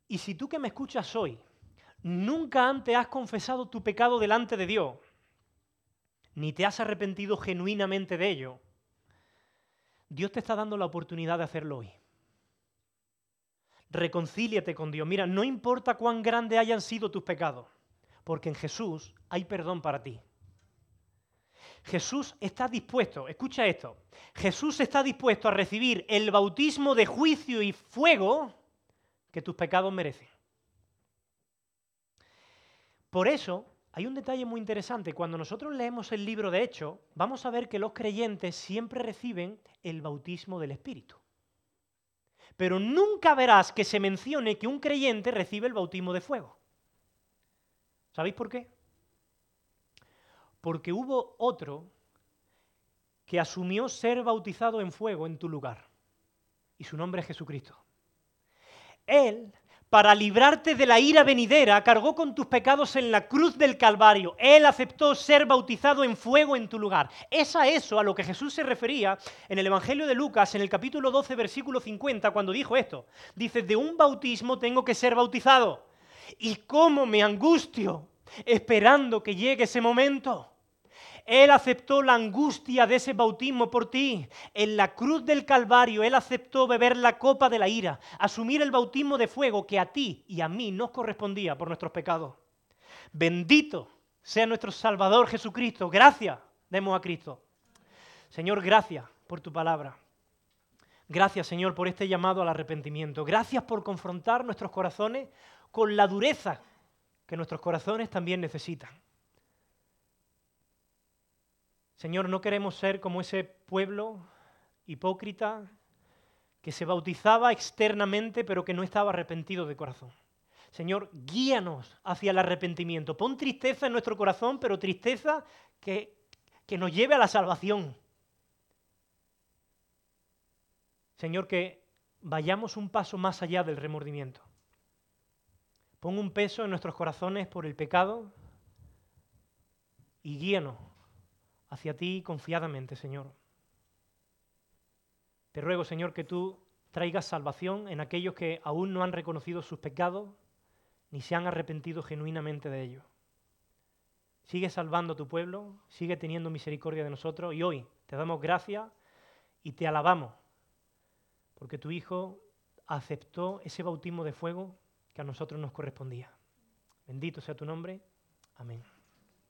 Y si tú que me escuchas hoy nunca antes has confesado tu pecado delante de Dios, ni te has arrepentido genuinamente de ello, Dios te está dando la oportunidad de hacerlo hoy. Reconcíliate con Dios. Mira, no importa cuán grandes hayan sido tus pecados, porque en Jesús hay perdón para ti. Jesús está dispuesto, escucha esto, Jesús está dispuesto a recibir el bautismo de juicio y fuego que tus pecados merecen. Por eso, hay un detalle muy interesante. Cuando nosotros leemos el libro de Hechos, vamos a ver que los creyentes siempre reciben el bautismo del Espíritu. Pero nunca verás que se mencione que un creyente recibe el bautismo de fuego. ¿Sabéis por qué? Porque hubo otro que asumió ser bautizado en fuego en tu lugar. Y su nombre es Jesucristo. Él para librarte de la ira venidera, cargó con tus pecados en la cruz del Calvario. Él aceptó ser bautizado en fuego en tu lugar. Es a eso a lo que Jesús se refería en el Evangelio de Lucas, en el capítulo 12, versículo 50, cuando dijo esto. Dice, de un bautismo tengo que ser bautizado. ¿Y cómo me angustio esperando que llegue ese momento? Él aceptó la angustia de ese bautismo por ti. En la cruz del Calvario, Él aceptó beber la copa de la ira, asumir el bautismo de fuego que a ti y a mí nos correspondía por nuestros pecados. Bendito sea nuestro Salvador Jesucristo. Gracias demos a Cristo. Señor, gracias por tu palabra. Gracias, Señor, por este llamado al arrepentimiento. Gracias por confrontar nuestros corazones con la dureza que nuestros corazones también necesitan. Señor, no queremos ser como ese pueblo hipócrita que se bautizaba externamente pero que no estaba arrepentido de corazón. Señor, guíanos hacia el arrepentimiento. Pon tristeza en nuestro corazón, pero tristeza que, que nos lleve a la salvación. Señor, que vayamos un paso más allá del remordimiento. Pon un peso en nuestros corazones por el pecado y guíanos hacia ti confiadamente, Señor. Te ruego, Señor, que tú traigas salvación en aquellos que aún no han reconocido sus pecados ni se han arrepentido genuinamente de ellos. Sigue salvando a tu pueblo, sigue teniendo misericordia de nosotros y hoy te damos gracias y te alabamos porque tu Hijo aceptó ese bautismo de fuego que a nosotros nos correspondía. Bendito sea tu nombre. Amén.